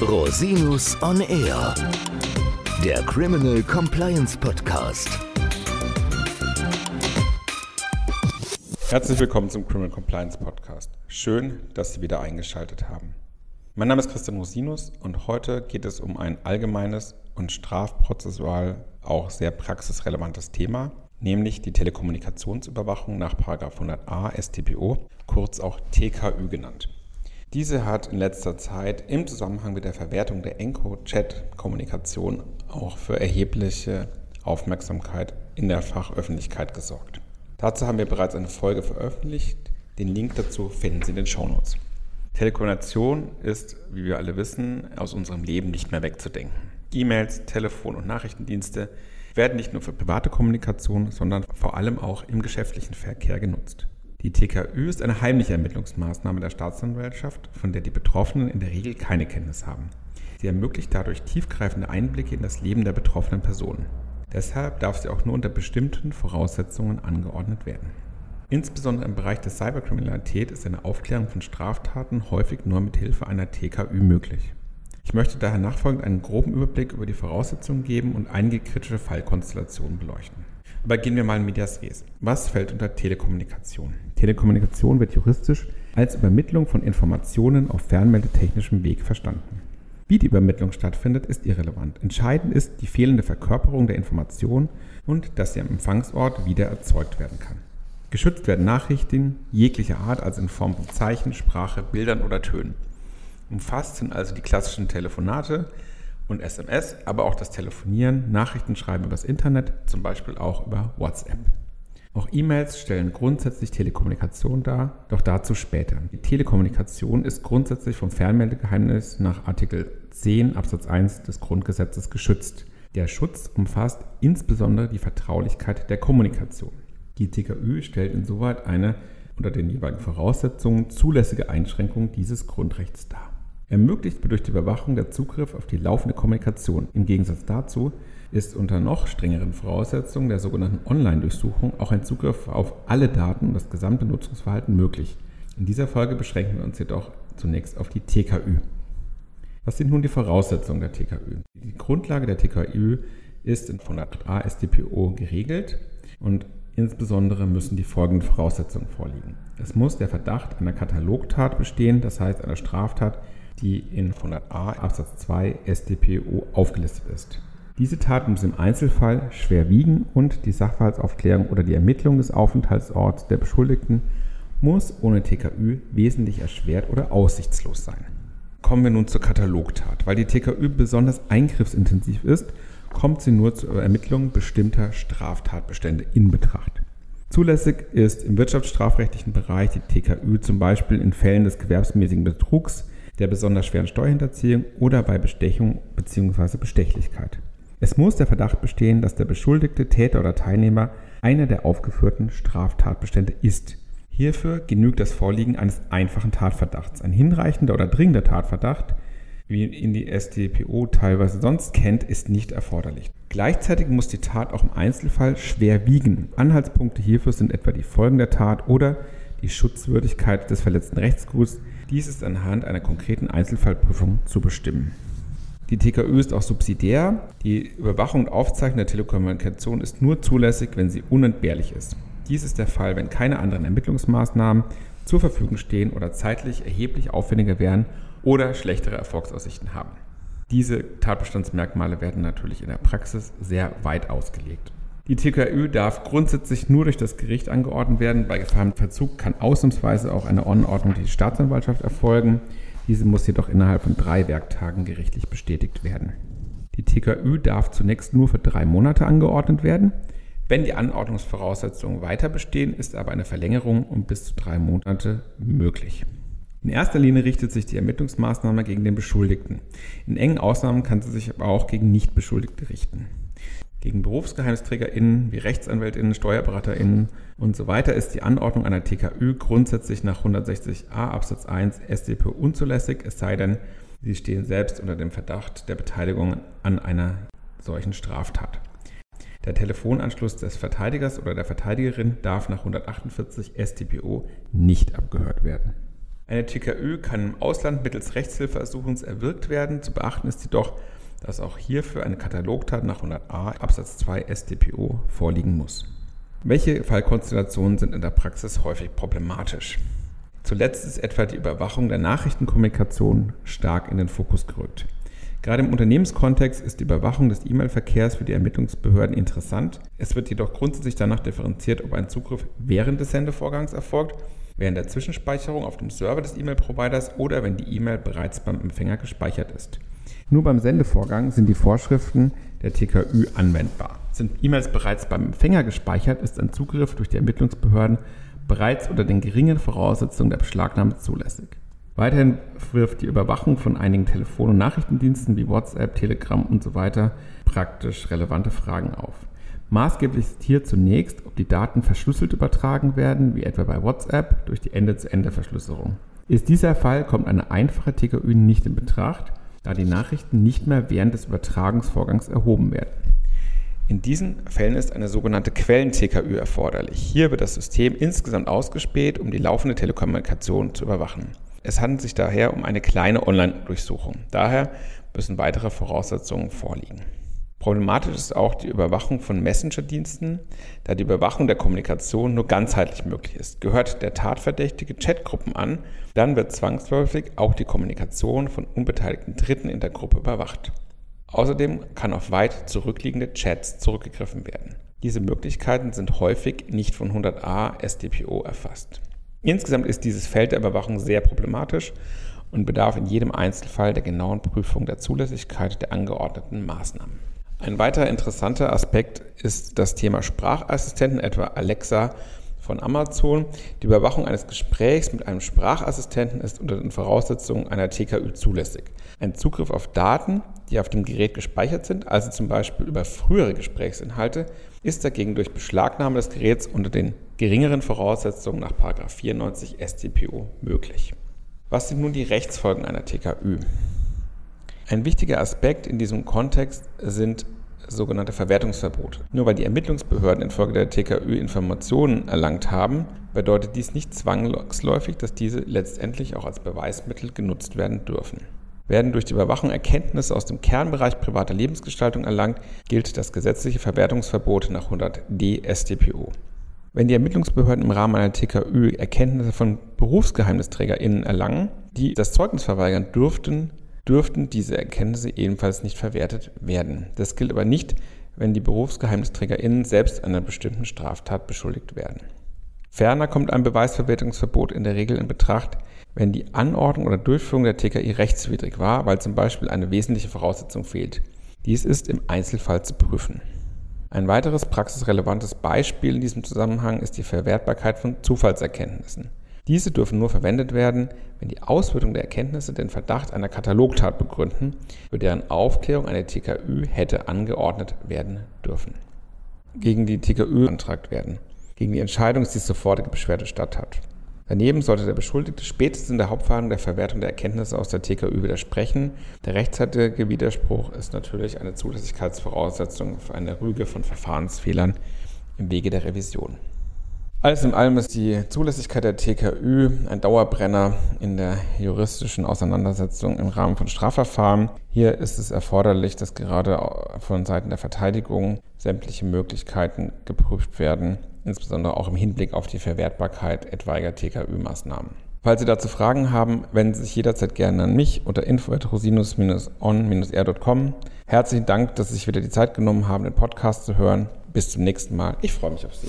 Rosinus on Air, der Criminal Compliance Podcast. Herzlich willkommen zum Criminal Compliance Podcast. Schön, dass Sie wieder eingeschaltet haben. Mein Name ist Christian Rosinus und heute geht es um ein allgemeines und strafprozessual auch sehr praxisrelevantes Thema, nämlich die Telekommunikationsüberwachung nach 100a StPO, kurz auch TKÜ genannt. Diese hat in letzter Zeit im Zusammenhang mit der Verwertung der Enco-Chat-Kommunikation auch für erhebliche Aufmerksamkeit in der Fachöffentlichkeit gesorgt. Dazu haben wir bereits eine Folge veröffentlicht. Den Link dazu finden Sie in den Shownotes. Telekommunikation ist, wie wir alle wissen, aus unserem Leben nicht mehr wegzudenken. E-Mails, Telefon- und Nachrichtendienste werden nicht nur für private Kommunikation, sondern vor allem auch im geschäftlichen Verkehr genutzt. Die TKÜ ist eine heimliche Ermittlungsmaßnahme der Staatsanwaltschaft, von der die Betroffenen in der Regel keine Kenntnis haben. Sie ermöglicht dadurch tiefgreifende Einblicke in das Leben der betroffenen Personen. Deshalb darf sie auch nur unter bestimmten Voraussetzungen angeordnet werden. Insbesondere im Bereich der Cyberkriminalität ist eine Aufklärung von Straftaten häufig nur mit Hilfe einer TKÜ möglich. Ich möchte daher nachfolgend einen groben Überblick über die Voraussetzungen geben und einige kritische Fallkonstellationen beleuchten. Gehen wir mal in Medias Res. Was fällt unter Telekommunikation? Telekommunikation wird juristisch als Übermittlung von Informationen auf fernmeldetechnischem Weg verstanden. Wie die Übermittlung stattfindet, ist irrelevant. Entscheidend ist die fehlende Verkörperung der Information und dass sie am Empfangsort wieder erzeugt werden kann. Geschützt werden Nachrichten jeglicher Art, also in Form von Zeichen, Sprache, Bildern oder Tönen. Umfasst sind also die klassischen Telefonate, und SMS, aber auch das Telefonieren, Nachrichten schreiben übers Internet, zum Beispiel auch über WhatsApp. Auch E-Mails stellen grundsätzlich Telekommunikation dar, doch dazu später. Die Telekommunikation ist grundsätzlich vom Fernmeldegeheimnis nach Artikel 10 Absatz 1 des Grundgesetzes geschützt. Der Schutz umfasst insbesondere die Vertraulichkeit der Kommunikation. Die TKÜ stellt insoweit eine unter den jeweiligen Voraussetzungen zulässige Einschränkung dieses Grundrechts dar ermöglicht durch die Überwachung der Zugriff auf die laufende Kommunikation. Im Gegensatz dazu ist unter noch strengeren Voraussetzungen der sogenannten Online-Durchsuchung auch ein Zugriff auf alle Daten und das gesamte Nutzungsverhalten möglich. In dieser Folge beschränken wir uns jedoch zunächst auf die TKÜ. Was sind nun die Voraussetzungen der TKÜ? Die Grundlage der TKÜ ist in 108a StPO geregelt und insbesondere müssen die folgenden Voraussetzungen vorliegen. Es muss der Verdacht einer Katalogtat bestehen, das heißt einer Straftat, die in 100a Absatz 2 StPO aufgelistet ist. Diese Tat muss im Einzelfall schwer wiegen und die Sachverhaltsaufklärung oder die Ermittlung des Aufenthaltsorts der Beschuldigten muss ohne TKÜ wesentlich erschwert oder aussichtslos sein. Kommen wir nun zur Katalogtat. Weil die TKÜ besonders eingriffsintensiv ist, kommt sie nur zur Ermittlung bestimmter Straftatbestände in Betracht. Zulässig ist im wirtschaftsstrafrechtlichen Bereich die TKÜ zum Beispiel in Fällen des gewerbsmäßigen Betrugs, der besonders schweren Steuerhinterziehung oder bei Bestechung bzw. Bestechlichkeit. Es muss der Verdacht bestehen, dass der beschuldigte Täter oder Teilnehmer einer der aufgeführten Straftatbestände ist. Hierfür genügt das Vorliegen eines einfachen Tatverdachts. Ein hinreichender oder dringender Tatverdacht, wie ihn die StPO teilweise sonst kennt, ist nicht erforderlich. Gleichzeitig muss die Tat auch im Einzelfall schwer wiegen. Anhaltspunkte hierfür sind etwa die Folgen der Tat oder die Schutzwürdigkeit des verletzten Rechtsguts, dies ist anhand einer konkreten Einzelfallprüfung zu bestimmen. Die TKÜ ist auch subsidiär. Die Überwachung und Aufzeichnung der Telekommunikation ist nur zulässig, wenn sie unentbehrlich ist. Dies ist der Fall, wenn keine anderen Ermittlungsmaßnahmen zur Verfügung stehen oder zeitlich erheblich aufwendiger wären oder schlechtere Erfolgsaussichten haben. Diese Tatbestandsmerkmale werden natürlich in der Praxis sehr weit ausgelegt. Die TKÜ darf grundsätzlich nur durch das Gericht angeordnet werden. Bei Gefahrenverzug kann ausnahmsweise auch eine Anordnung durch die Staatsanwaltschaft erfolgen. Diese muss jedoch innerhalb von drei Werktagen gerichtlich bestätigt werden. Die TKÜ darf zunächst nur für drei Monate angeordnet werden. Wenn die Anordnungsvoraussetzungen weiter bestehen, ist aber eine Verlängerung um bis zu drei Monate möglich. In erster Linie richtet sich die Ermittlungsmaßnahme gegen den Beschuldigten. In engen Ausnahmen kann sie sich aber auch gegen Nichtbeschuldigte richten. Gegen BerufsgeheimnisträgerInnen wie RechtsanwältInnen, SteuerberaterInnen und so weiter ist die Anordnung einer TKÜ grundsätzlich nach 160a Absatz 1 StP unzulässig, es sei denn, sie stehen selbst unter dem Verdacht der Beteiligung an einer solchen Straftat. Der Telefonanschluss des Verteidigers oder der Verteidigerin darf nach 148 StPO nicht abgehört werden. Eine TKÜ kann im Ausland mittels Rechtshilfeersuchens erwirkt werden. Zu beachten ist jedoch, dass auch hierfür eine Katalogtat nach 100a Absatz 2 StPO vorliegen muss. Welche Fallkonstellationen sind in der Praxis häufig problematisch? Zuletzt ist etwa die Überwachung der Nachrichtenkommunikation stark in den Fokus gerückt. Gerade im Unternehmenskontext ist die Überwachung des E-Mail-Verkehrs für die Ermittlungsbehörden interessant. Es wird jedoch grundsätzlich danach differenziert, ob ein Zugriff während des Sendevorgangs erfolgt, während der Zwischenspeicherung auf dem Server des E-Mail-Providers oder wenn die E-Mail bereits beim Empfänger gespeichert ist. Nur beim Sendevorgang sind die Vorschriften der TKÜ anwendbar. Sind E-Mails bereits beim Empfänger gespeichert, ist ein Zugriff durch die Ermittlungsbehörden bereits unter den geringen Voraussetzungen der Beschlagnahme zulässig. Weiterhin wirft die Überwachung von einigen Telefon- und Nachrichtendiensten wie WhatsApp, Telegram usw. So praktisch relevante Fragen auf. Maßgeblich ist hier zunächst, ob die Daten verschlüsselt übertragen werden, wie etwa bei WhatsApp durch die Ende-zu-Ende-Verschlüsselung. Ist dieser Fall, kommt eine einfache TKÜ nicht in Betracht, da die Nachrichten nicht mehr während des Übertragungsvorgangs erhoben werden. In diesen Fällen ist eine sogenannte Quellen-TKÜ erforderlich. Hier wird das System insgesamt ausgespäht, um die laufende Telekommunikation zu überwachen. Es handelt sich daher um eine kleine Online-Durchsuchung. Daher müssen weitere Voraussetzungen vorliegen. Problematisch ist auch die Überwachung von Messenger-Diensten, da die Überwachung der Kommunikation nur ganzheitlich möglich ist. Gehört der Tatverdächtige Chatgruppen an, dann wird zwangsläufig auch die Kommunikation von unbeteiligten Dritten in der Gruppe überwacht. Außerdem kann auf weit zurückliegende Chats zurückgegriffen werden. Diese Möglichkeiten sind häufig nicht von 100a SDPO erfasst. Insgesamt ist dieses Feld der Überwachung sehr problematisch und bedarf in jedem Einzelfall der genauen Prüfung der Zulässigkeit der angeordneten Maßnahmen. Ein weiterer interessanter Aspekt ist das Thema Sprachassistenten, etwa Alexa von Amazon. Die Überwachung eines Gesprächs mit einem Sprachassistenten ist unter den Voraussetzungen einer TKÜ zulässig. Ein Zugriff auf Daten, die auf dem Gerät gespeichert sind, also zum Beispiel über frühere Gesprächsinhalte, ist dagegen durch Beschlagnahme des Geräts unter den geringeren Voraussetzungen nach 94 StPO möglich. Was sind nun die Rechtsfolgen einer TKÜ? Ein wichtiger Aspekt in diesem Kontext sind sogenannte Verwertungsverbote. Nur weil die Ermittlungsbehörden infolge der TKÜ Informationen erlangt haben, bedeutet dies nicht zwangsläufig, dass diese letztendlich auch als Beweismittel genutzt werden dürfen. Werden durch die Überwachung Erkenntnisse aus dem Kernbereich privater Lebensgestaltung erlangt, gilt das gesetzliche Verwertungsverbot nach 100d StPO. Wenn die Ermittlungsbehörden im Rahmen einer TKÜ Erkenntnisse von BerufsgeheimnisträgerInnen erlangen, die das Zeugnis verweigern dürften, dürften diese Erkenntnisse ebenfalls nicht verwertet werden. Das gilt aber nicht, wenn die BerufsgeheimnisträgerInnen selbst einer bestimmten Straftat beschuldigt werden. Ferner kommt ein Beweisverwertungsverbot in der Regel in Betracht, wenn die Anordnung oder Durchführung der TKI rechtswidrig war, weil zum Beispiel eine wesentliche Voraussetzung fehlt. Dies ist im Einzelfall zu prüfen. Ein weiteres praxisrelevantes Beispiel in diesem Zusammenhang ist die Verwertbarkeit von Zufallserkenntnissen. Diese dürfen nur verwendet werden, wenn die Auswertung der Erkenntnisse den Verdacht einer Katalogtat begründen, für deren Aufklärung eine TKÜ hätte angeordnet werden dürfen. Gegen die TKÜ beantragt werden. Gegen die Entscheidung ist die sofortige Beschwerde statt hat. Daneben sollte der Beschuldigte spätestens in der Hauptverhandlung der Verwertung der Erkenntnisse aus der TKÜ widersprechen. Der rechtzeitige Widerspruch ist natürlich eine Zulässigkeitsvoraussetzung für eine Rüge von Verfahrensfehlern im Wege der Revision. Alles in allem ist die Zulässigkeit der TKÜ ein Dauerbrenner in der juristischen Auseinandersetzung im Rahmen von Strafverfahren. Hier ist es erforderlich, dass gerade von Seiten der Verteidigung sämtliche Möglichkeiten geprüft werden, insbesondere auch im Hinblick auf die Verwertbarkeit etwaiger TKÜ-Maßnahmen. Falls Sie dazu Fragen haben, wenden Sie sich jederzeit gerne an mich unter info.rosinus-on-r.com. Herzlichen Dank, dass Sie sich wieder die Zeit genommen haben, den Podcast zu hören. Bis zum nächsten Mal. Ich freue mich auf Sie.